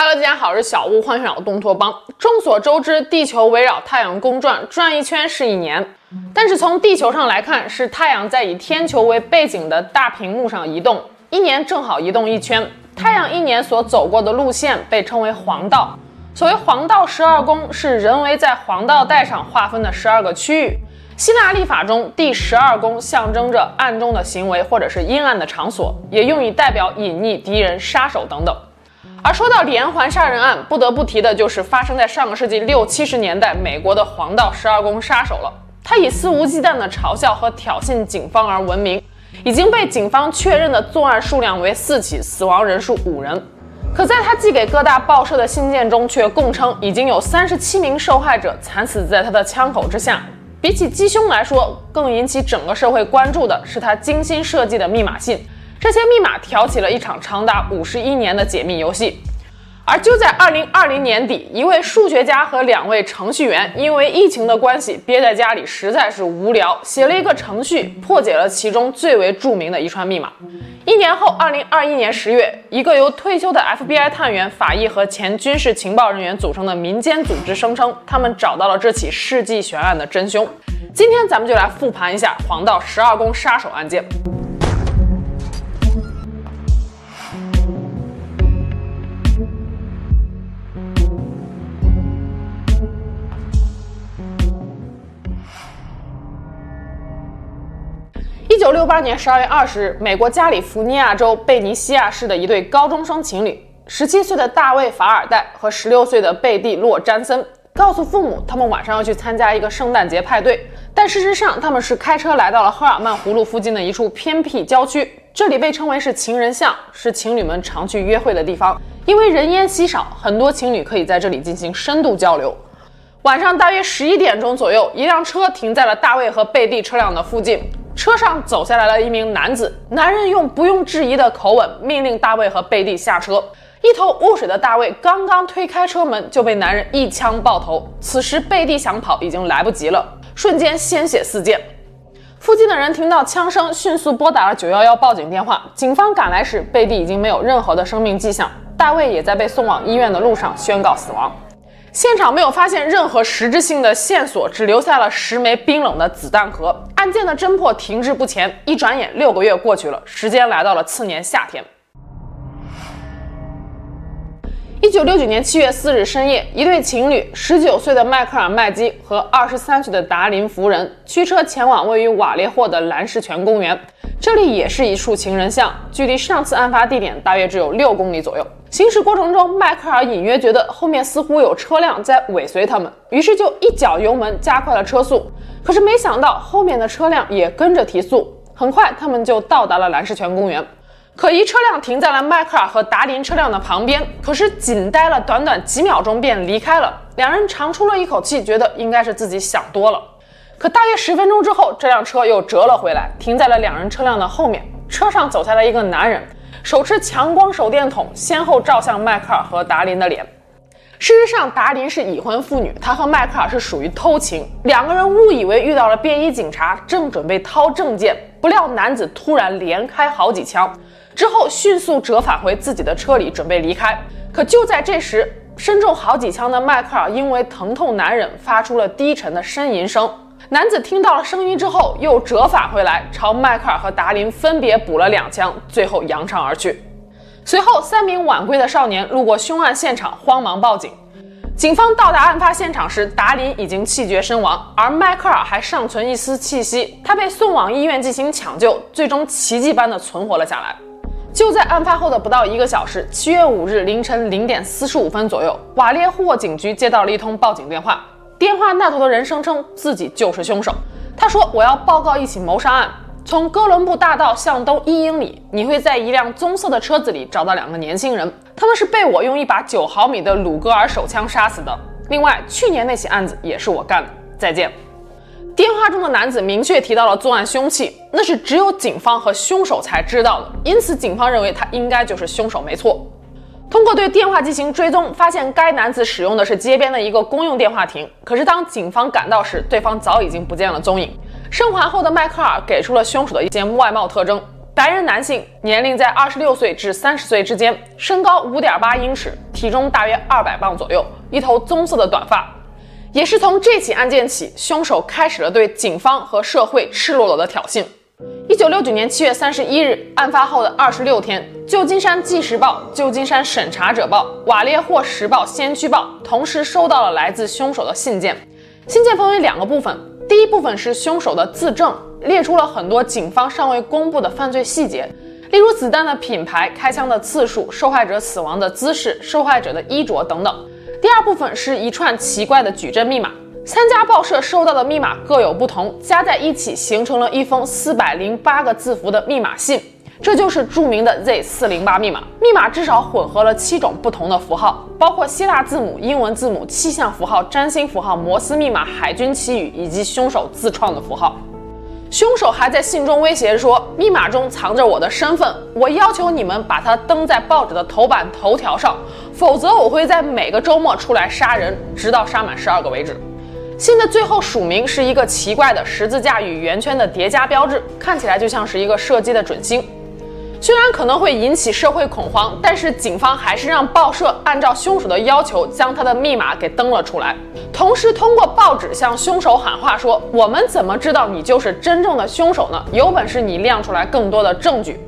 Hello，大家好，我是小屋，欢迎来到东托邦。众所周知，地球围绕太阳公转，转一圈是一年。但是从地球上来看，是太阳在以天球为背景的大屏幕上移动，一年正好移动一圈。太阳一年所走过的路线被称为黄道。所谓黄道十二宫，是人为在黄道带上划分的十二个区域。希腊历法中，第十二宫象征着暗中的行为或者是阴暗的场所，也用以代表隐匿敌人、杀手等等。而说到连环杀人案，不得不提的就是发生在上个世纪六七十年代美国的黄道十二宫杀手了。他以肆无忌惮的嘲笑和挑衅警方而闻名，已经被警方确认的作案数量为四起，死亡人数五人。可在他寄给各大报社的信件中，却供称已经有三十七名受害者惨死在他的枪口之下。比起击凶来说，更引起整个社会关注的是他精心设计的密码信。这些密码挑起了一场长达五十一年的解密游戏，而就在二零二零年底，一位数学家和两位程序员因为疫情的关系憋在家里实在是无聊，写了一个程序破解了其中最为著名的一串密码。一年后，二零二一年十月，一个由退休的 FBI 探员、法医和前军事情报人员组成的民间组织声称，他们找到了这起世纪悬案的真凶。今天咱们就来复盘一下黄道十二宫杀手案件。九六八年十二月二十日，美国加利福尼亚州贝尼西亚市的一对高中生情侣，十七岁的大卫·法尔代和十六岁的贝蒂·洛詹森，告诉父母他们晚上要去参加一个圣诞节派对。但事实上，他们是开车来到了赫尔曼湖路附近的一处偏僻郊区，这里被称为是情人巷，是情侣们常去约会的地方，因为人烟稀少，很多情侣可以在这里进行深度交流。晚上大约十一点钟左右，一辆车停在了大卫和贝蒂车辆的附近。车上走下来了一名男子，男人用不用质疑的口吻命令大卫和贝蒂下车。一头雾水的大卫刚刚推开车门，就被男人一枪爆头。此时贝蒂想跑已经来不及了，瞬间鲜血四溅。附近的人听到枪声，迅速拨打了九幺幺报警电话。警方赶来时，贝蒂已经没有任何的生命迹象，大卫也在被送往医院的路上宣告死亡。现场没有发现任何实质性的线索，只留下了十枚冰冷的子弹壳。案件的侦破停滞不前。一转眼，六个月过去了，时间来到了次年夏天。一九六九年七月四日深夜，一对情侣，十九岁的迈克尔·麦基和二十三岁的达林·福人，驱车前往位于瓦列霍的兰士泉公园。这里也是一处情人巷，距离上次案发地点大约只有六公里左右。行驶过程中，迈克尔隐约觉得后面似乎有车辆在尾随他们，于是就一脚油门加快了车速。可是没想到后面的车辆也跟着提速，很快他们就到达了兰士泉公园。可疑车辆停在了迈克尔和达林车辆的旁边，可是仅待了短短几秒钟便离开了。两人长出了一口气，觉得应该是自己想多了。可大约十分钟之后，这辆车又折了回来，停在了两人车辆的后面。车上走下来一个男人。手持强光手电筒，先后照向迈克尔和达林的脸。事实上，达林是已婚妇女，她和迈克尔是属于偷情。两个人误以为遇到了便衣警察，正准备掏证件，不料男子突然连开好几枪，之后迅速折返回自己的车里，准备离开。可就在这时，身中好几枪的迈克尔因为疼痛难忍，发出了低沉的呻吟声。男子听到了声音之后，又折返回来，朝迈克尔和达林分别补了两枪，最后扬长而去。随后，三名晚归的少年路过凶案现场，慌忙报警。警方到达案发现场时，达林已经气绝身亡，而迈克尔还尚存一丝气息。他被送往医院进行抢救，最终奇迹般的存活了下来。就在案发后的不到一个小时，七月五日凌晨零点四十五分左右，瓦列霍警局接到了一通报警电话。电话那头的人声称自己就是凶手。他说：“我要报告一起谋杀案。从哥伦布大道向东一英里，你会在一辆棕色的车子里找到两个年轻人，他们是被我用一把九毫米的鲁格尔手枪杀死的。另外，去年那起案子也是我干的。再见。”电话中的男子明确提到了作案凶器，那是只有警方和凶手才知道的，因此警方认为他应该就是凶手，没错。通过对电话进行追踪，发现该男子使用的是街边的一个公用电话亭。可是当警方赶到时，对方早已经不见了踪影。生还后的迈克尔给出了凶手的一些外貌特征：白人男性，年龄在二十六岁至三十岁之间，身高五点八英尺，体重大约二百磅左右，一头棕色的短发。也是从这起案件起，凶手开始了对警方和社会赤裸裸的挑衅。一九六九年七月三十一日，案发后的二十六天，旧金山纪时报、旧金山审查者报、瓦列霍时报先驱报同时收到了来自凶手的信件。信件分为两个部分，第一部分是凶手的自证，列出了很多警方尚未公布的犯罪细节，例如子弹的品牌、开枪的次数、受害者死亡的姿势、受害者的衣着等等。第二部分是一串奇怪的矩阵密码。三家报社收到的密码各有不同，加在一起形成了一封四百零八个字符的密码信，这就是著名的 Z 四零八密码。密码至少混合了七种不同的符号，包括希腊字母、英文字母、气象符号、占星符号、摩斯密码、海军旗语以及凶手自创的符号。凶手还在信中威胁说，密码中藏着我的身份，我要求你们把它登在报纸的头版头条上，否则我会在每个周末出来杀人，直到杀满十二个为止。信的最后署名是一个奇怪的十字架与圆圈的叠加标志，看起来就像是一个射击的准星。虽然可能会引起社会恐慌，但是警方还是让报社按照凶手的要求将他的密码给登了出来，同时通过报纸向凶手喊话说：“我们怎么知道你就是真正的凶手呢？有本事你亮出来更多的证据。”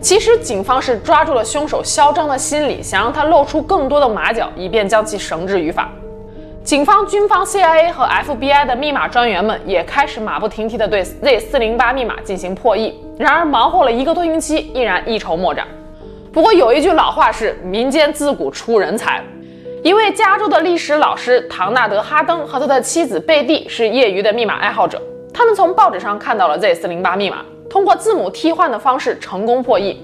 其实警方是抓住了凶手嚣张的心理，想让他露出更多的马脚，以便将其绳之于法。警方、军方、CIA 和 FBI 的密码专员们也开始马不停蹄地对 Z 四零八密码进行破译。然而，忙活了一个多星期，依然一筹莫展。不过，有一句老话是“民间自古出人才”。一位加州的历史老师唐纳德·哈登和他的妻子贝蒂是业余的密码爱好者。他们从报纸上看到了 Z 四零八密码，通过字母替换的方式成功破译。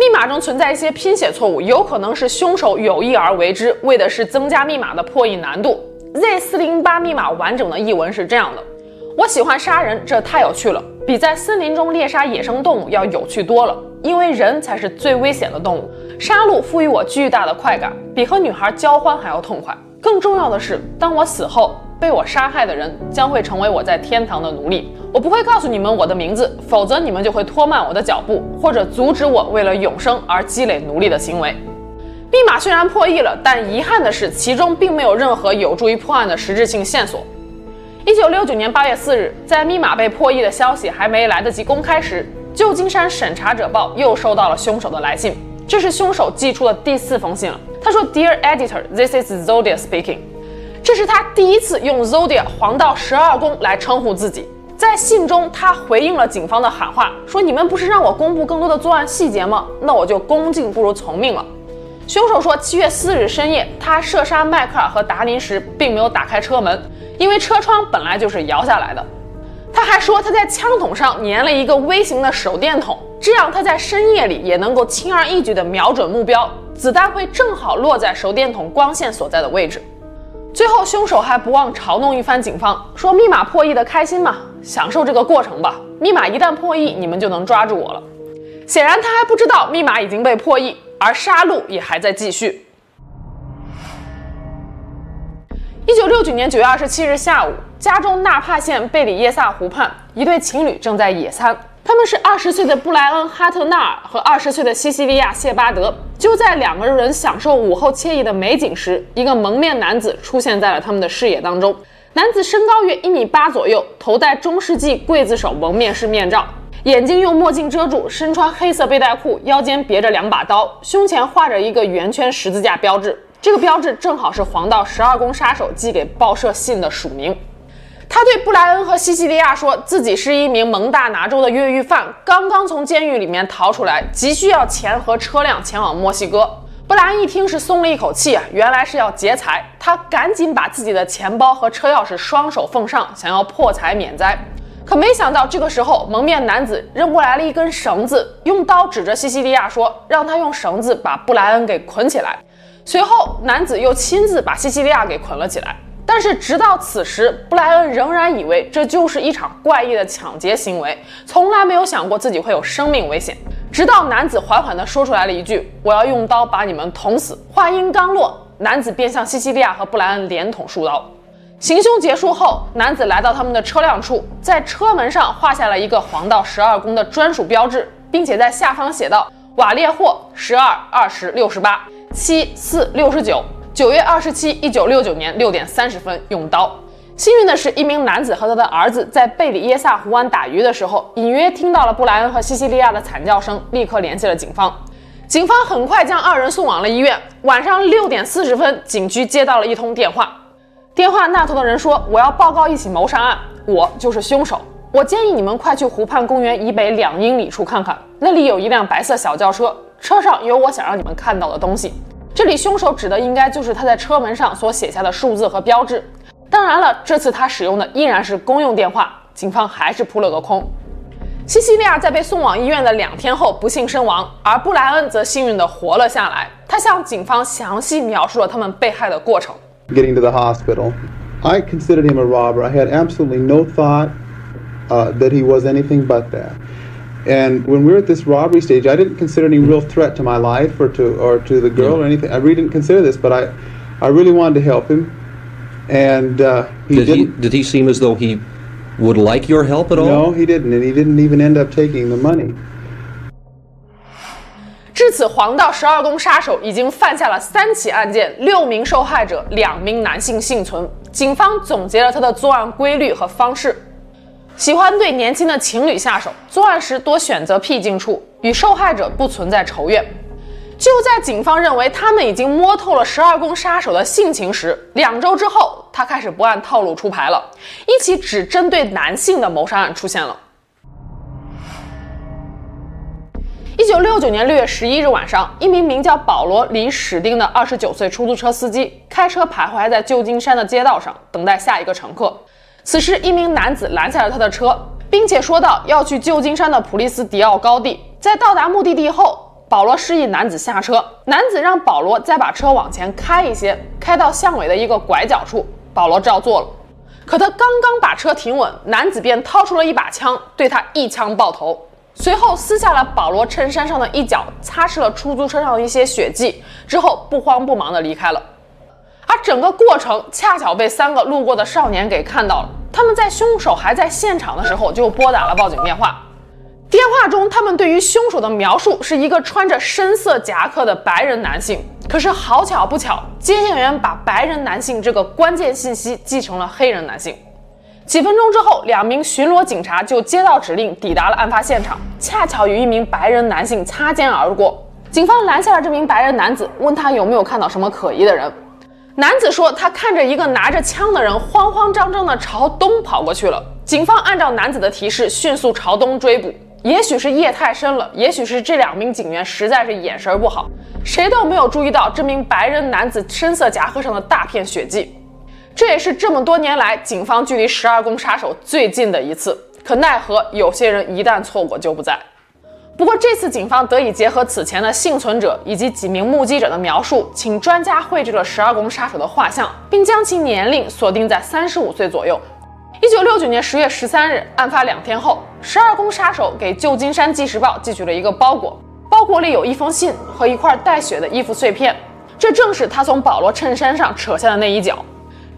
密码中存在一些拼写错误，有可能是凶手有意而为之，为的是增加密码的破译难度。Z 四零八密码完整的译文是这样的：我喜欢杀人，这太有趣了，比在森林中猎杀野生动物要有趣多了。因为人才是最危险的动物，杀戮赋予我巨大的快感，比和女孩交欢还要痛快。更重要的是，当我死后，被我杀害的人将会成为我在天堂的奴隶。我不会告诉你们我的名字，否则你们就会拖慢我的脚步，或者阻止我为了永生而积累奴隶的行为。密码虽然破译了，但遗憾的是，其中并没有任何有助于破案的实质性线索。一九六九年八月四日，在密码被破译的消息还没来得及公开时，旧金山审查者报又收到了凶手的来信。这是凶手寄出的第四封信了。他说：“Dear editor, this is Zodiac speaking。”这是他第一次用 Zodiac 黄道十二宫来称呼自己。在信中，他回应了警方的喊话，说：“你们不是让我公布更多的作案细节吗？那我就恭敬不如从命了。”凶手说，七月四日深夜，他射杀迈克尔和达林时，并没有打开车门，因为车窗本来就是摇下来的。他还说，他在枪筒上粘了一个微型的手电筒，这样他在深夜里也能够轻而易举地瞄准目标，子弹会正好落在手电筒光线所在的位置。最后，凶手还不忘嘲弄一番警方，说密码破译的开心吗？享受这个过程吧。密码一旦破译，你们就能抓住我了。显然，他还不知道密码已经被破译。而杀戮也还在继续。一九六九年九月二十七日下午，加州纳帕县贝里耶萨湖畔，一对情侣正在野餐。他们是二十岁的布莱恩·哈特纳尔和二十岁的西西利亚·谢巴德。就在两个人享受午后惬意的美景时，一个蒙面男子出现在了他们的视野当中。男子身高约一米八左右，头戴中世纪刽子手蒙面式面罩。眼睛用墨镜遮住，身穿黑色背带裤，腰间别着两把刀，胸前画着一个圆圈十字架标志。这个标志正好是黄道十二宫杀手寄给报社信的署名。他对布莱恩和西西利亚说自己是一名蒙大拿州的越狱犯，刚刚从监狱里面逃出来，急需要钱和车辆前往墨西哥。布莱恩一听是松了一口气啊，原来是要劫财。他赶紧把自己的钱包和车钥匙双手奉上，想要破财免灾。可没想到，这个时候蒙面男子扔过来了一根绳子，用刀指着西西利亚说：“让他用绳子把布莱恩给捆起来。”随后，男子又亲自把西西利亚给捆了起来。但是，直到此时，布莱恩仍然以为这就是一场怪异的抢劫行为，从来没有想过自己会有生命危险。直到男子缓缓地说出来了一句：“我要用刀把你们捅死。”话音刚落，男子便向西西利亚和布莱恩连捅数刀。行凶结束后，男子来到他们的车辆处，在车门上画下了一个黄道十二宫的专属标志，并且在下方写道：“瓦列霍十二二十六十八。”七四六十九，九月二十七，一九六九年六点三十分用刀。幸运的是，一名男子和他的儿子在贝里耶萨湖湾打鱼的时候，隐约听到了布莱恩和西西利亚的惨叫声，立刻联系了警方。警方很快将二人送往了医院。晚上六点四十分，警局接到了一通电话，电话那头的人说：“我要报告一起谋杀案，我就是凶手。我建议你们快去湖畔公园以北两英里处看看，那里有一辆白色小轿车，车上有我想让你们看到的东西。这里凶手指的应该就是他在车门上所写下的数字和标志。当然了，这次他使用的依然是公用电话，警方还是扑了个空。”西西利亚在被送往医院的两天后不幸身亡，而布莱恩则幸运地活了下来。他向警方详细描述了他们被害的过程。Getting to the hospital, I considered him a robber. I had absolutely no thought uh, that he was anything but that. And when we were at this robbery stage, I didn't consider any real threat to my life or to or to the girl or anything. I really didn't consider this, but I, I really wanted to help him. And uh, he did he did he seem as though he would like your help at all? No, he didn't, and he didn't even end up taking the money. 至此，黄道十二宫杀手已经犯下了三起案件，六名受害者，两名男性幸存。警方总结了他的作案规律和方式：喜欢对年轻的情侣下手，作案时多选择僻静处，与受害者不存在仇怨。就在警方认为他们已经摸透了十二宫杀手的性情时，两周之后，他开始不按套路出牌了。一起只针对男性的谋杀案出现了。一九六九年六月十一日晚上，一名名叫保罗·李史丁的二十九岁出租车司机开车徘徊在旧金山的街道上，等待下一个乘客。此时，一名男子拦下了他的车，并且说道要去旧金山的普利斯迪奥高地。在到达目的地后，保罗示意男子下车，男子让保罗再把车往前开一些，开到巷尾的一个拐角处。保罗照做了，可他刚刚把车停稳，男子便掏出了一把枪，对他一枪爆头，随后撕下了保罗衬衫上的一角，擦拭了出租车上的一些血迹，之后不慌不忙地离开了。而整个过程恰巧被三个路过的少年给看到了，他们在凶手还在现场的时候就拨打了报警电话。电话中，他们对于凶手的描述是一个穿着深色夹克的白人男性。可是好巧不巧，接线员把白人男性这个关键信息记成了黑人男性。几分钟之后，两名巡逻警察就接到指令，抵达了案发现场，恰巧与一名白人男性擦肩而过。警方拦下了这名白人男子，问他有没有看到什么可疑的人。男子说，他看着一个拿着枪的人慌慌张张地朝东跑过去了。警方按照男子的提示，迅速朝东追捕。也许是夜太深了，也许是这两名警员实在是眼神不好，谁都没有注意到这名白人男子深色夹克上的大片血迹。这也是这么多年来警方距离十二宫杀手最近的一次。可奈何有些人一旦错过就不在。不过这次警方得以结合此前的幸存者以及几名目击者的描述，请专家绘制了十二宫杀手的画像，并将其年龄锁定在三十五岁左右。一九六九年十月十三日，案发两天后，十二宫杀手给旧金山纪实报寄去了一个包裹，包裹里有一封信和一块带血的衣服碎片，这正是他从保罗衬衫上扯下的那一角。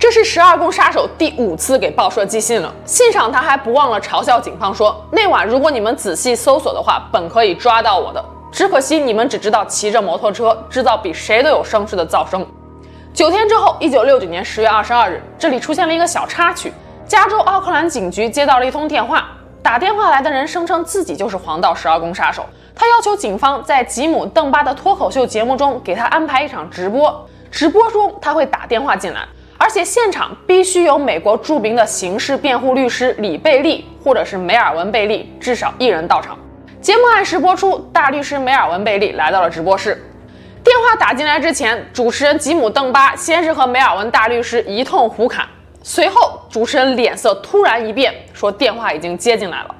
这是十二宫杀手第五次给报社寄信了，信上他还不忘了嘲笑警方说：“那晚如果你们仔细搜索的话，本可以抓到我的，只可惜你们只知道骑着摩托车制造比谁都有声势的噪声。”九天之后，一九六九年十月二十二日，这里出现了一个小插曲。加州奥克兰警局接到了一通电话，打电话来的人声称自己就是黄道十二宫杀手，他要求警方在吉姆·邓巴的脱口秀节目中给他安排一场直播，直播中他会打电话进来，而且现场必须有美国著名的刑事辩护律师李贝利或者是梅尔文·贝利，至少一人到场。节目按时播出，大律师梅尔文·贝利来到了直播室。电话打进来之前，主持人吉姆·邓巴先是和梅尔文大律师一通胡侃。随后，主持人脸色突然一变，说电话已经接进来了。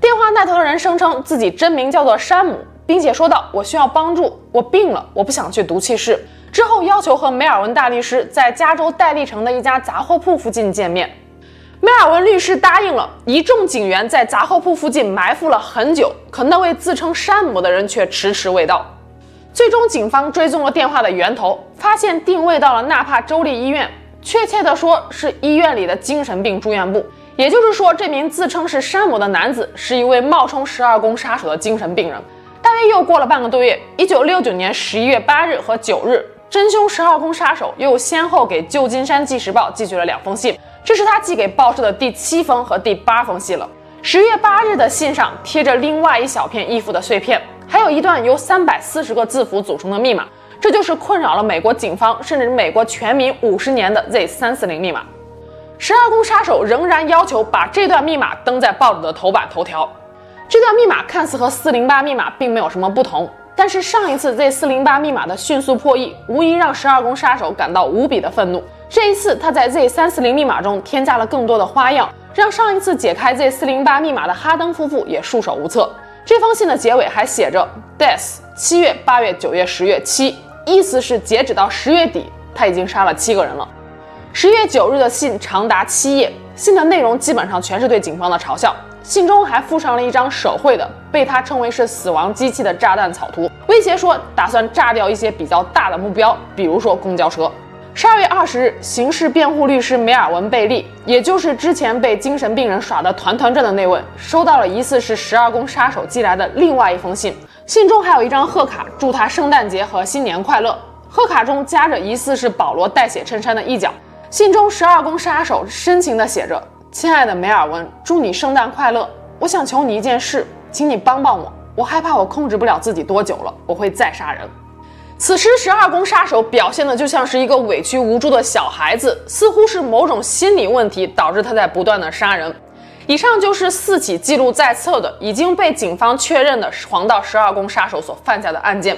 电话那头的人声称自己真名叫做山姆，并且说道：“我需要帮助，我病了，我不想去毒气室。”之后要求和梅尔文大律师在加州戴利城的一家杂货铺附近见面。梅尔文律师答应了。一众警员在杂货铺附近埋伏了很久，可那位自称山姆的人却迟迟未到。最终，警方追踪了电话的源头，发现定位到了纳帕州立医院。确切的说，是医院里的精神病住院部。也就是说，这名自称是山姆的男子是一位冒充十二宫杀手的精神病人。大约又过了半个多月，一九六九年十一月八日和九日，真凶十二宫杀手又先后给旧金山纪时报寄去了两封信，这是他寄给报社的第七封和第八封信了。十月八日的信上贴着另外一小片衣服的碎片，还有一段由三百四十个字符组成的密码，这就是困扰了美国警方甚至美国全民五十年的 Z 三四零密码。十二宫杀手仍然要求把这段密码登在报纸的头版头条。这段密码看似和四零八密码并没有什么不同，但是上一次 Z 四零八密码的迅速破译，无疑让十二宫杀手感到无比的愤怒。这一次，他在 Z 三四零密码中添加了更多的花样，让上一次解开 Z 四零八密码的哈登夫妇也束手无策。这封信的结尾还写着 “Death 七月、八月、九月、十月七”，意思是截止到十月底，他已经杀了七个人了。十月九日的信长达七页，信的内容基本上全是对警方的嘲笑。信中还附上了一张手绘的被他称为是“死亡机器”的炸弹草图，威胁说打算炸掉一些比较大的目标，比如说公交车。十二月二十日，刑事辩护律师梅尔文·贝利，也就是之前被精神病人耍得团团转的那位，收到了疑似是十二宫杀手寄来的另外一封信，信中还有一张贺卡，祝他圣诞节和新年快乐。贺卡中夹着疑似是保罗带血衬衫的一角，信中十二宫杀手深情地写着。亲爱的梅尔文，祝你圣诞快乐！我想求你一件事，请你帮帮我。我害怕我控制不了自己多久了，我会再杀人。此时，十二宫杀手表现的就像是一个委屈无助的小孩子，似乎是某种心理问题导致他在不断的杀人。以上就是四起记录在册的已经被警方确认的黄道十二宫杀手所犯下的案件。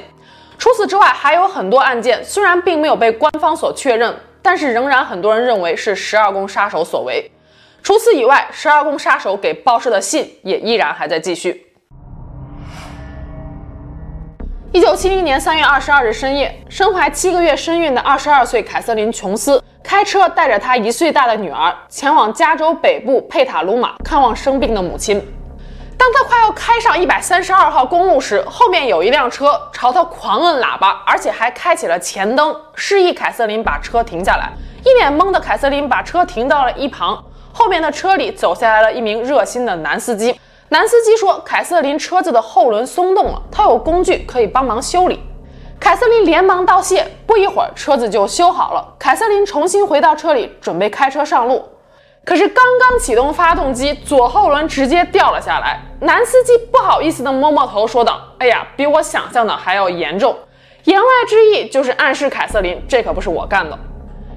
除此之外，还有很多案件虽然并没有被官方所确认，但是仍然很多人认为是十二宫杀手所为。除此以外，十二宫杀手给报社的信也依然还在继续。一九七零年三月二十二日深夜，身怀七个月身孕的二十二岁凯瑟琳·琼斯开车带着她一岁大的女儿前往加州北部佩塔鲁马看望生病的母亲。当他快要开上一百三十二号公路时，后面有一辆车朝他狂摁喇叭，而且还开启了前灯，示意凯瑟琳把车停下来。一脸懵的凯瑟琳把车停到了一旁。后面的车里走下来了一名热心的男司机。男司机说：“凯瑟琳车子的后轮松动了，他有工具可以帮忙修理。”凯瑟琳连忙道谢。不一会儿，车子就修好了。凯瑟琳重新回到车里，准备开车上路。可是刚刚启动发动机，左后轮直接掉了下来。男司机不好意思地摸摸头，说道：“哎呀，比我想象的还要严重。”言外之意就是暗示凯瑟琳，这可不是我干的。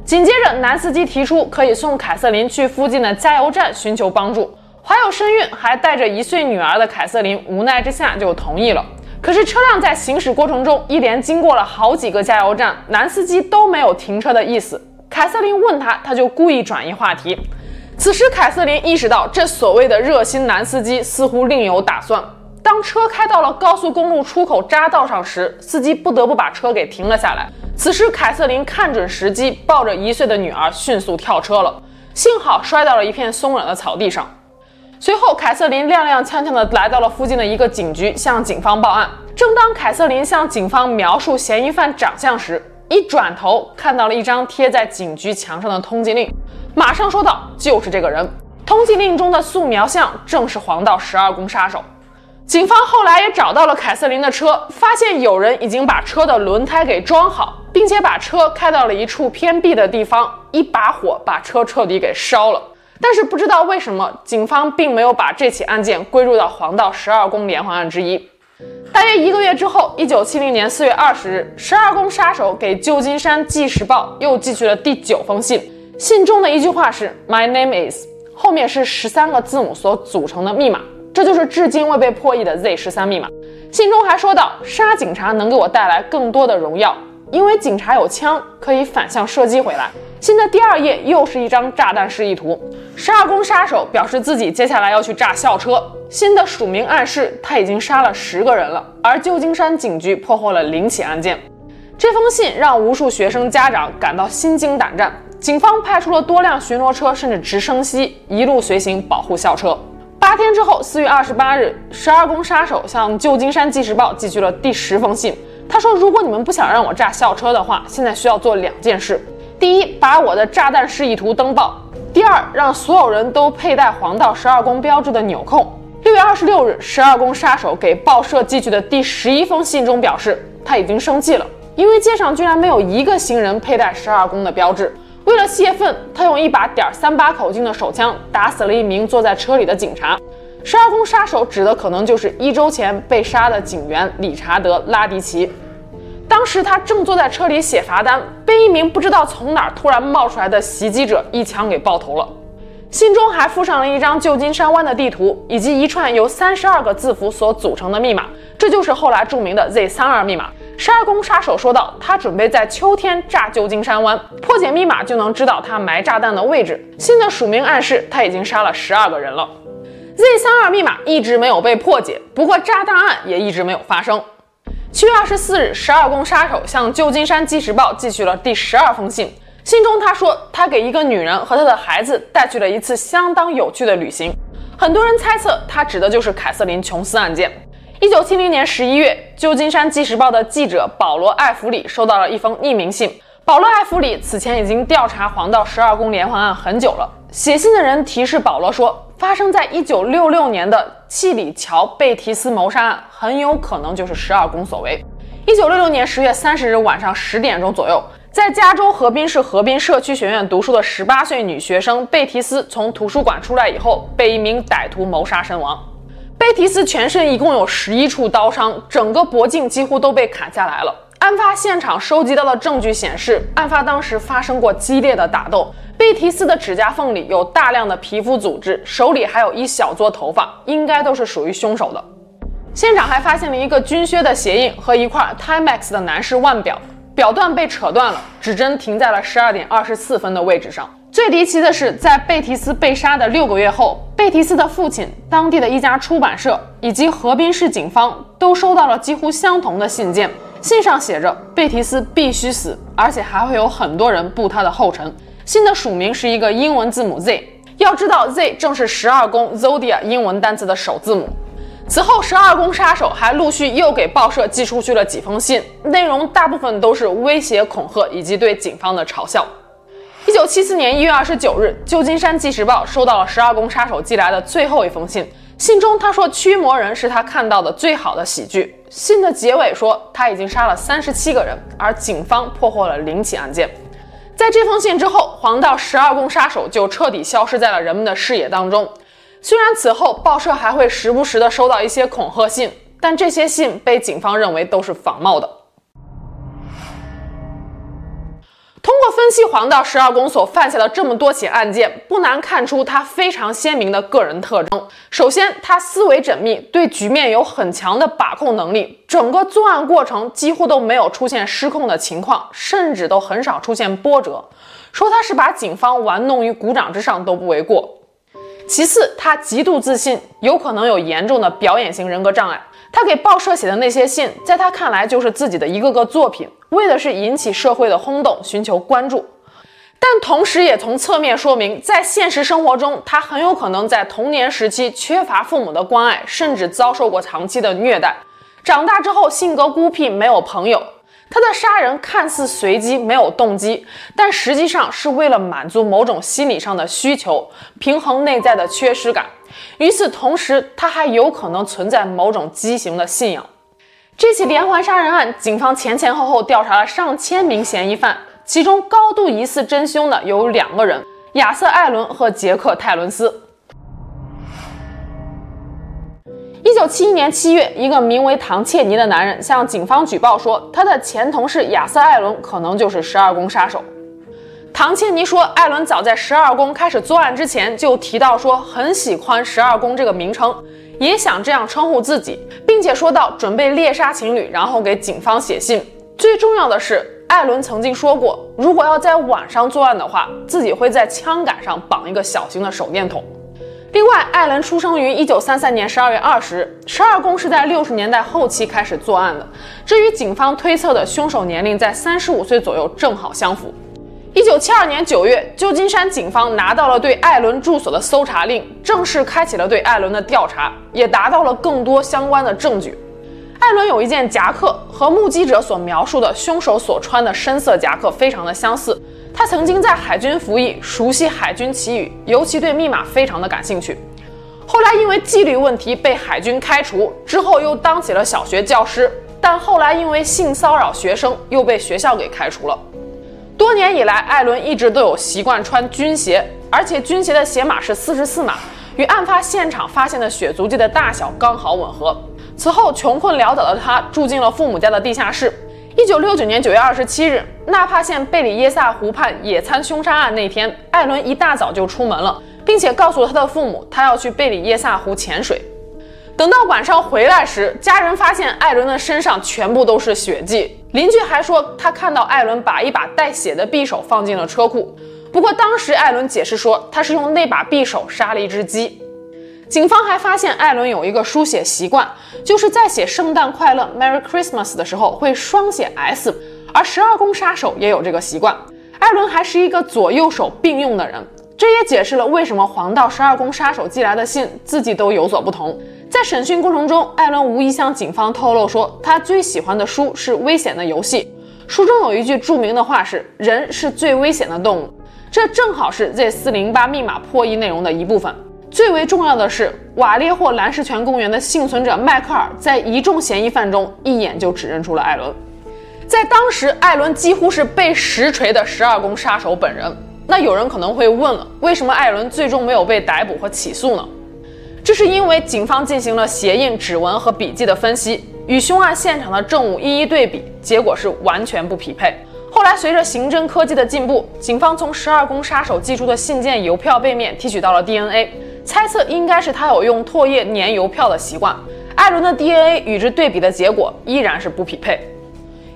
紧接着，男司机提出可以送凯瑟琳去附近的加油站寻求帮助。怀有身孕还带着一岁女儿的凯瑟琳无奈之下就同意了。可是车辆在行驶过程中一连经过了好几个加油站，男司机都没有停车的意思。凯瑟琳问他，他就故意转移话题。此时，凯瑟琳意识到这所谓的热心男司机似乎另有打算。当车开到了高速公路出口匝道上时，司机不得不把车给停了下来。此时，凯瑟琳看准时机，抱着一岁的女儿迅速跳车了，幸好摔到了一片松软的草地上。随后，凯瑟琳踉踉跄跄地来到了附近的一个警局，向警方报案。正当凯瑟琳向警方描述嫌疑犯长相时，一转头看到了一张贴在警局墙上的通缉令，马上说道：“就是这个人。”通缉令中的素描像正是黄道十二宫杀手。警方后来也找到了凯瑟琳的车，发现有人已经把车的轮胎给装好，并且把车开到了一处偏僻的地方，一把火把车彻底给烧了。但是不知道为什么，警方并没有把这起案件归入到黄道十二宫连环案之一。大约一个月之后，一九七零年四月二十日，十二宫杀手给旧金山纪时报又寄去了第九封信，信中的一句话是 “My name is”，后面是十三个字母所组成的密码。这就是至今未被破译的 Z 十三密码。信中还说道：“杀警察能给我带来更多的荣耀，因为警察有枪可以反向射击回来。”信的第二页又是一张炸弹示意图。十二宫杀手表示自己接下来要去炸校车。信的署名暗示他已经杀了十个人了，而旧金山警局破获了零起案件。这封信让无数学生家长感到心惊胆战。警方派出了多辆巡逻车，甚至直升机，一路随行保护校车。八天之后，四月二十八日，十二宫杀手向旧金山纪事报寄去了第十封信。他说：“如果你们不想让我炸校车的话，现在需要做两件事：第一，把我的炸弹示意图登报；第二，让所有人都佩戴黄道十二宫标志的纽扣。六月二十六日，十二宫杀手给报社寄去的第十一封信中表示，他已经生气了，因为街上居然没有一个行人佩戴十二宫的标志。为了泄愤，他用一把点三八口径的手枪打死了一名坐在车里的警察。十二宫杀手指的可能就是一周前被杀的警员理查德·拉迪奇。当时他正坐在车里写罚单，被一名不知道从哪突然冒出来的袭击者一枪给爆头了。信中还附上了一张旧金山湾的地图，以及一串由三十二个字符所组成的密码，这就是后来著名的 Z 三二密码。十二宫杀手说道：“他准备在秋天炸旧金山湾，破解密码就能知道他埋炸弹的位置。”信的署名暗示他已经杀了十二个人了。Z 三二密码一直没有被破解，不过炸弹案也一直没有发生。七月二十四日，十二宫杀手向旧金山纪实报寄去了第十二封信。信中他说，他给一个女人和她的孩子带去了一次相当有趣的旅行。很多人猜测他指的就是凯瑟琳·琼斯案件。一九七零年十一月，旧金山纪实报的记者保罗·艾弗里收到了一封匿名信。保罗·艾弗里此前已经调查黄道十二宫连环案很久了。写信的人提示保罗说，发生在一九六六年的契里乔贝提斯谋杀案很有可能就是十二宫所为。一九六六年十月三十日晚上十点钟左右。在加州河滨市河滨社区学院读书的十八岁女学生贝提斯从图书馆出来以后，被一名歹徒谋杀身亡。贝提斯全身一共有十一处刀伤，整个脖颈几乎都被砍下来了。案发现场收集到的证据显示，案发当时发生过激烈的打斗。贝提斯的指甲缝里有大量的皮肤组织，手里还有一小撮头发，应该都是属于凶手的。现场还发现了一个军靴的鞋印和一块 Timex 的男士腕表。表段被扯断了，指针停在了十二点二十四分的位置上。最离奇的是，在贝提斯被杀的六个月后，贝提斯的父亲、当地的一家出版社以及河滨市警方都收到了几乎相同的信件，信上写着贝提斯必须死，而且还会有很多人步他的后尘。信的署名是一个英文字母 Z，要知道 Z 正是十二宫 Zodiac 英文单词的首字母。此后，十二宫杀手还陆续又给报社寄出去了几封信，内容大部分都是威胁、恐吓以及对警方的嘲笑。一九七四年一月二十九日，旧金山纪实报收到了十二宫杀手寄来的最后一封信，信中他说驱魔人是他看到的最好的喜剧。信的结尾说他已经杀了三十七个人，而警方破获了零起案件。在这封信之后，黄道十二宫杀手就彻底消失在了人们的视野当中。虽然此后报社还会时不时地收到一些恐吓信，但这些信被警方认为都是仿冒的。通过分析黄道十二宫所犯下的这么多起案件，不难看出他非常鲜明的个人特征。首先，他思维缜密，对局面有很强的把控能力，整个作案过程几乎都没有出现失控的情况，甚至都很少出现波折。说他是把警方玩弄于股掌之上都不为过。其次，他极度自信，有可能有严重的表演型人格障碍。他给报社写的那些信，在他看来就是自己的一个个作品，为的是引起社会的轰动，寻求关注。但同时也从侧面说明，在现实生活中，他很有可能在童年时期缺乏父母的关爱，甚至遭受过长期的虐待。长大之后，性格孤僻，没有朋友。他的杀人看似随机，没有动机，但实际上是为了满足某种心理上的需求，平衡内在的缺失感。与此同时，他还有可能存在某种畸形的信仰。这起连环杀人案，警方前前后后调查了上千名嫌疑犯，其中高度疑似真凶的有两个人：亚瑟·艾伦和杰克·泰伦斯。一九七一年七月，一个名为唐切尼的男人向警方举报说，他的前同事亚瑟·艾伦可能就是十二宫杀手。唐切尼说，艾伦早在十二宫开始作案之前就提到说很喜欢十二宫这个名称，也想这样称呼自己，并且说到准备猎杀情侣，然后给警方写信。最重要的是，艾伦曾经说过，如果要在晚上作案的话，自己会在枪杆上绑一个小型的手电筒。另外，艾伦出生于一九三三年十二月二十日，十二宫是在六十年代后期开始作案的，这与警方推测的凶手年龄在三十五岁左右正好相符。一九七二年九月，旧金山警方拿到了对艾伦住所的搜查令，正式开启了对艾伦的调查，也达到了更多相关的证据。艾伦有一件夹克，和目击者所描述的凶手所穿的深色夹克非常的相似。他曾经在海军服役，熟悉海军旗语，尤其对密码非常的感兴趣。后来因为纪律问题被海军开除，之后又当起了小学教师，但后来因为性骚扰学生又被学校给开除了。多年以来，艾伦一直都有习惯穿军鞋，而且军鞋的鞋码是四十四码，与案发现场发现的血足迹的大小刚好吻合。此后，穷困潦倒的他住进了父母家的地下室。一九六九年九月二十七日，纳帕县贝里耶萨湖畔野餐凶杀案那天，艾伦一大早就出门了。并且告诉他的父母，他要去贝里耶萨湖潜水。等到晚上回来时，家人发现艾伦的身上全部都是血迹。邻居还说，他看到艾伦把一把带血的匕首放进了车库。不过当时艾伦解释说，他是用那把匕首杀了一只鸡。警方还发现艾伦有一个书写习惯，就是在写“圣诞快乐 ”（Merry Christmas） 的时候会双写 S，而十二宫杀手也有这个习惯。艾伦还是一个左右手并用的人。这也解释了为什么黄道十二宫杀手寄来的信字迹都有所不同。在审讯过程中，艾伦无疑向警方透露说，他最喜欢的书是《危险的游戏》，书中有一句著名的话是“人是最危险的动物”，这正好是 Z408 密码破译内容的一部分。最为重要的是，瓦列霍兰什泉公园的幸存者迈克尔在一众嫌疑犯中一眼就指认出了艾伦。在当时，艾伦几乎是被实锤的十二宫杀手本人。那有人可能会问了，为什么艾伦最终没有被逮捕和起诉呢？这是因为警方进行了鞋印、指纹和笔迹的分析，与凶案现场的证物一一对比，结果是完全不匹配。后来随着刑侦科技的进步，警方从十二宫杀手寄出的信件、邮票背面提取到了 DNA，猜测应该是他有用唾液粘邮票的习惯。艾伦的 DNA 与之对比的结果依然是不匹配。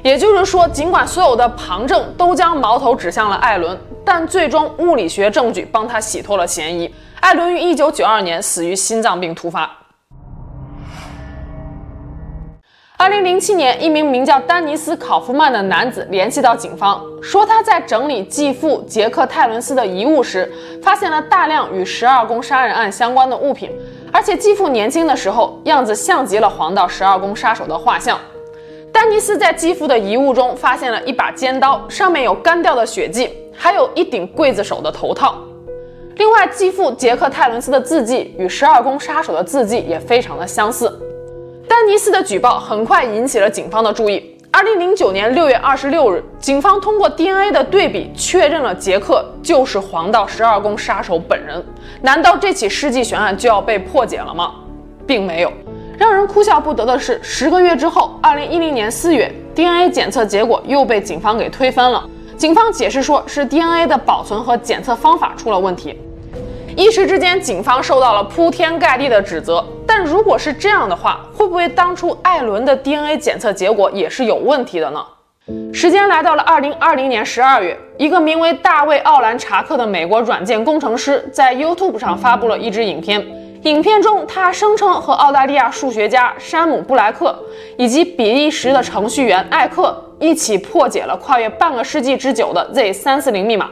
也就是说，尽管所有的旁证都将矛头指向了艾伦，但最终物理学证据帮他洗脱了嫌疑。艾伦于一九九二年死于心脏病突发。二零零七年，一名名叫丹尼斯·考夫曼的男子联系到警方，说他在整理继父杰克·泰伦斯的遗物时，发现了大量与十二宫杀人案相关的物品，而且继父年轻的时候样子像极了黄道十二宫杀手的画像。丹尼斯在继父的遗物中发现了一把尖刀，上面有干掉的血迹，还有一顶刽子手的头套。另外，继父杰克·泰伦斯的字迹与十二宫杀手的字迹也非常的相似。丹尼斯的举报很快引起了警方的注意。二零零九年六月二十六日，警方通过 DNA 的对比确认了杰克就是黄道十二宫杀手本人。难道这起世纪悬案就要被破解了吗？并没有。让人哭笑不得的是，十个月之后，二零一零年四月，DNA 检测结果又被警方给推翻了。警方解释说是 DNA 的保存和检测方法出了问题。一时之间，警方受到了铺天盖地的指责。但如果是这样的话，会不会当初艾伦的 DNA 检测结果也是有问题的呢？时间来到了二零二零年十二月，一个名为大卫·奥兰查克的美国软件工程师在 YouTube 上发布了一支影片。影片中，他声称和澳大利亚数学家山姆·布莱克以及比利时的程序员艾克一起破解了跨越半个世纪之久的 Z340 密码，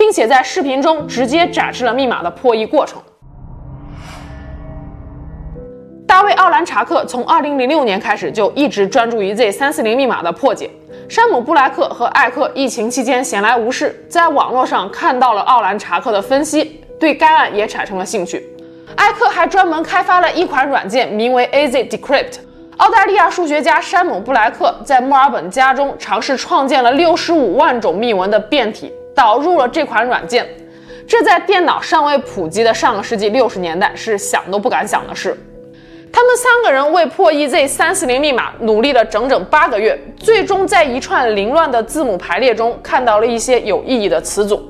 并且在视频中直接展示了密码的破译过程。大卫·奥兰查克从2006年开始就一直专注于 Z340 密码的破解。山姆·布莱克和艾克疫情期间闲来无事，在网络上看到了奥兰查克的分析，对该案也产生了兴趣。艾克还专门开发了一款软件，名为 AZ Decrypt。澳大利亚数学家山姆·布莱克在墨尔本家中尝试创建了六十五万种密文的变体，导入了这款软件。这在电脑尚未普及的上个世纪六十年代是想都不敢想的事。他们三个人为破译 Z 三四零密码努力了整整八个月，最终在一串凌乱的字母排列中看到了一些有意义的词组。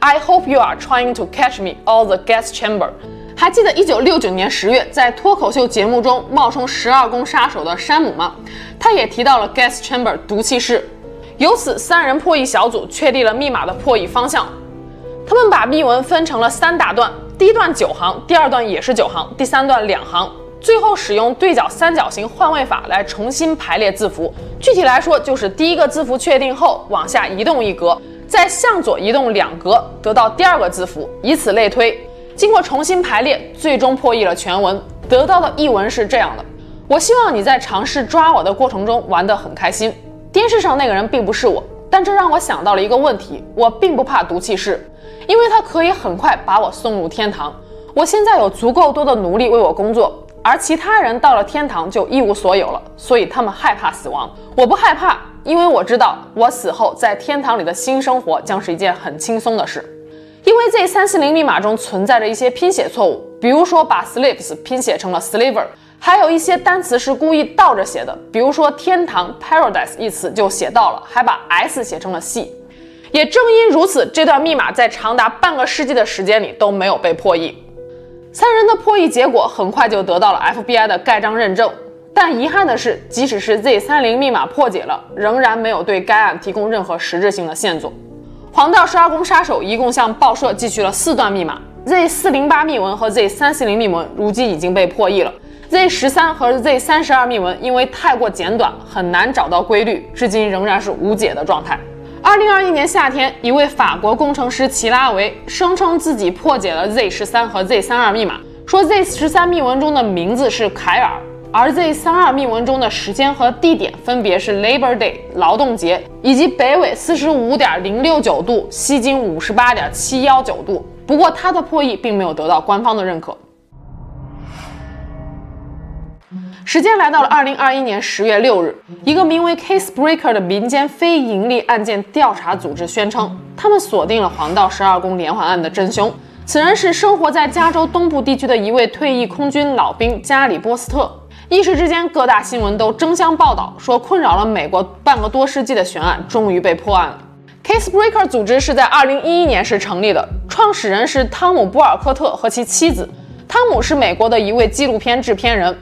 I hope you are trying to catch me all the gas chamber。还记得一九六九年十月，在脱口秀节目中冒充十二宫杀手的山姆吗？他也提到了 gas chamber 毒气室。由此，三人破译小组确定了密码的破译方向。他们把密文分成了三大段，第一段九行，第二段也是九行，第三段两行。最后使用对角三角形换位法来重新排列字符。具体来说，就是第一个字符确定后往下移动一格，再向左移动两格，得到第二个字符，以此类推。经过重新排列，最终破译了全文，得到的译文是这样的：我希望你在尝试抓我的过程中玩得很开心。电视上那个人并不是我，但这让我想到了一个问题：我并不怕毒气室，因为它可以很快把我送入天堂。我现在有足够多的奴隶为我工作，而其他人到了天堂就一无所有了，所以他们害怕死亡。我不害怕，因为我知道我死后在天堂里的新生活将是一件很轻松的事。因为 Z 三四零密码中存在着一些拼写错误，比如说把 slaves 拼写成了 sliver。还有一些单词是故意倒着写的，比如说“天堂 ”（paradise） 一词就写到了，还把 s 写成了 c。也正因如此，这段密码在长达半个世纪的时间里都没有被破译。三人的破译结果很快就得到了 FBI 的盖章认证，但遗憾的是，即使是 Z30 密码破解了，仍然没有对该案提供任何实质性的线索。黄道十二宫杀手一共向报社寄去了四段密码，Z408 密文和 Z340 密文如今已经被破译了。Z 十三和 Z 三十二密文因为太过简短，很难找到规律，至今仍然是无解的状态。二零二一年夏天，一位法国工程师齐拉维声称自己破解了 Z 十三和 Z 三二密码，说 Z 十三密文中的名字是凯尔，而 Z 三二密文中的时间和地点分别是 Labor Day 劳动节以及北纬四十五点零六九度，西经五十八点七幺九度。不过他的破译并没有得到官方的认可。时间来到了二零二一年十月六日，一个名为 Casebreaker 的民间非盈利案件调查组织宣称，他们锁定了黄道十二宫连环案的真凶。此人是生活在加州东部地区的一位退役空军老兵加里波斯特。一时之间，各大新闻都争相报道，说困扰了美国半个多世纪的悬案终于被破案了。Casebreaker 组织是在二零一一年时成立的，创始人是汤姆·波尔科特和其妻子。汤姆是美国的一位纪录片制片人。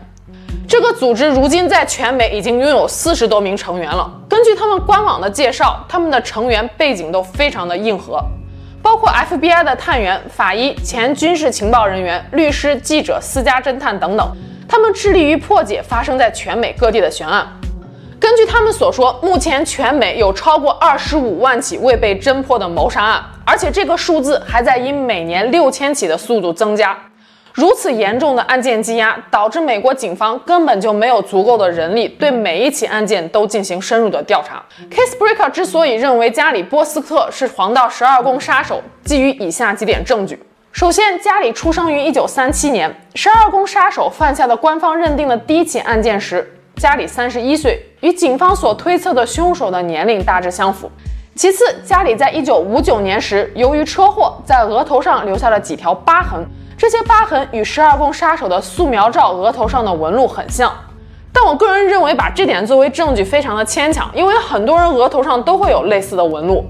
这个组织如今在全美已经拥有四十多名成员了。根据他们官网的介绍，他们的成员背景都非常的硬核，包括 FBI 的探员、法医、前军事情报人员、律师、记者、私家侦探等等。他们致力于破解发生在全美各地的悬案。根据他们所说，目前全美有超过二十五万起未被侦破的谋杀案，而且这个数字还在以每年六千起的速度增加。如此严重的案件积压，导致美国警方根本就没有足够的人力对每一起案件都进行深入的调查。Casebreaker 之所以认为加里波斯特是黄道十二宫杀手，基于以下几点证据：首先，加里出生于一九三七年，十二宫杀手犯下的官方认定的第一起案件时，加里三十一岁，与警方所推测的凶手的年龄大致相符。其次，加里在一九五九年时，由于车祸在额头上留下了几条疤痕。这些疤痕与十二宫杀手的素描照额头上的纹路很像，但我个人认为把这点作为证据非常的牵强，因为很多人额头上都会有类似的纹路。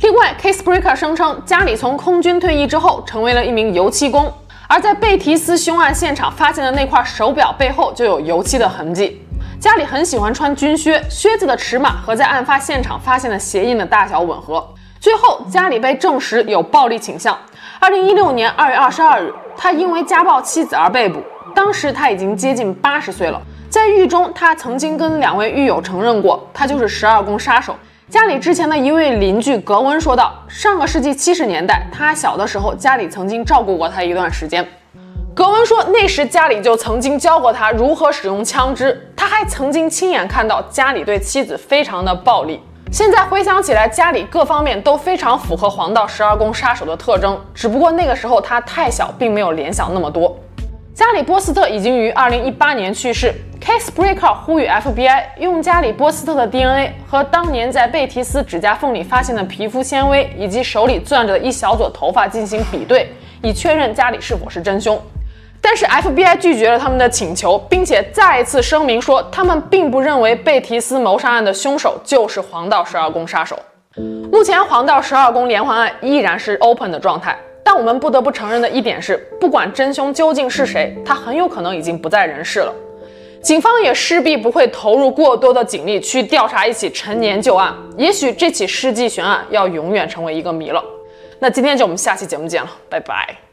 另外，Casebreaker 声称家里从空军退役之后成为了一名油漆工，而在贝提斯凶案现场发现的那块手表背后就有油漆的痕迹。家里很喜欢穿军靴，靴子的尺码和在案发现场发现的鞋印的大小吻合。最后，家里被证实有暴力倾向。二零一六年二月二十二日，他因为家暴妻子而被捕。当时他已经接近八十岁了。在狱中，他曾经跟两位狱友承认过，他就是十二宫杀手。家里之前的一位邻居格温说道：“上个世纪七十年代，他小的时候，家里曾经照顾过他一段时间。”格温说，那时家里就曾经教过他如何使用枪支，他还曾经亲眼看到家里对妻子非常的暴力。现在回想起来，家里各方面都非常符合黄道十二宫杀手的特征，只不过那个时候他太小，并没有联想那么多。加里波斯特已经于二零一八年去世。Casebreaker 呼吁 FBI 用加里波斯特的 DNA 和当年在贝提斯指甲缝里发现的皮肤纤维以及手里攥着的一小撮头发进行比对，以确认家里是否是真凶。但是 FBI 拒绝了他们的请求，并且再一次声明说，他们并不认为贝提斯谋杀案的凶手就是黄道十二宫杀手。目前黄道十二宫连环案依然是 open 的状态，但我们不得不承认的一点是，不管真凶究竟是谁，他很有可能已经不在人世了。警方也势必不会投入过多的警力去调查一起陈年旧案，也许这起世纪悬案要永远成为一个谜了。那今天就我们下期节目见了，拜拜。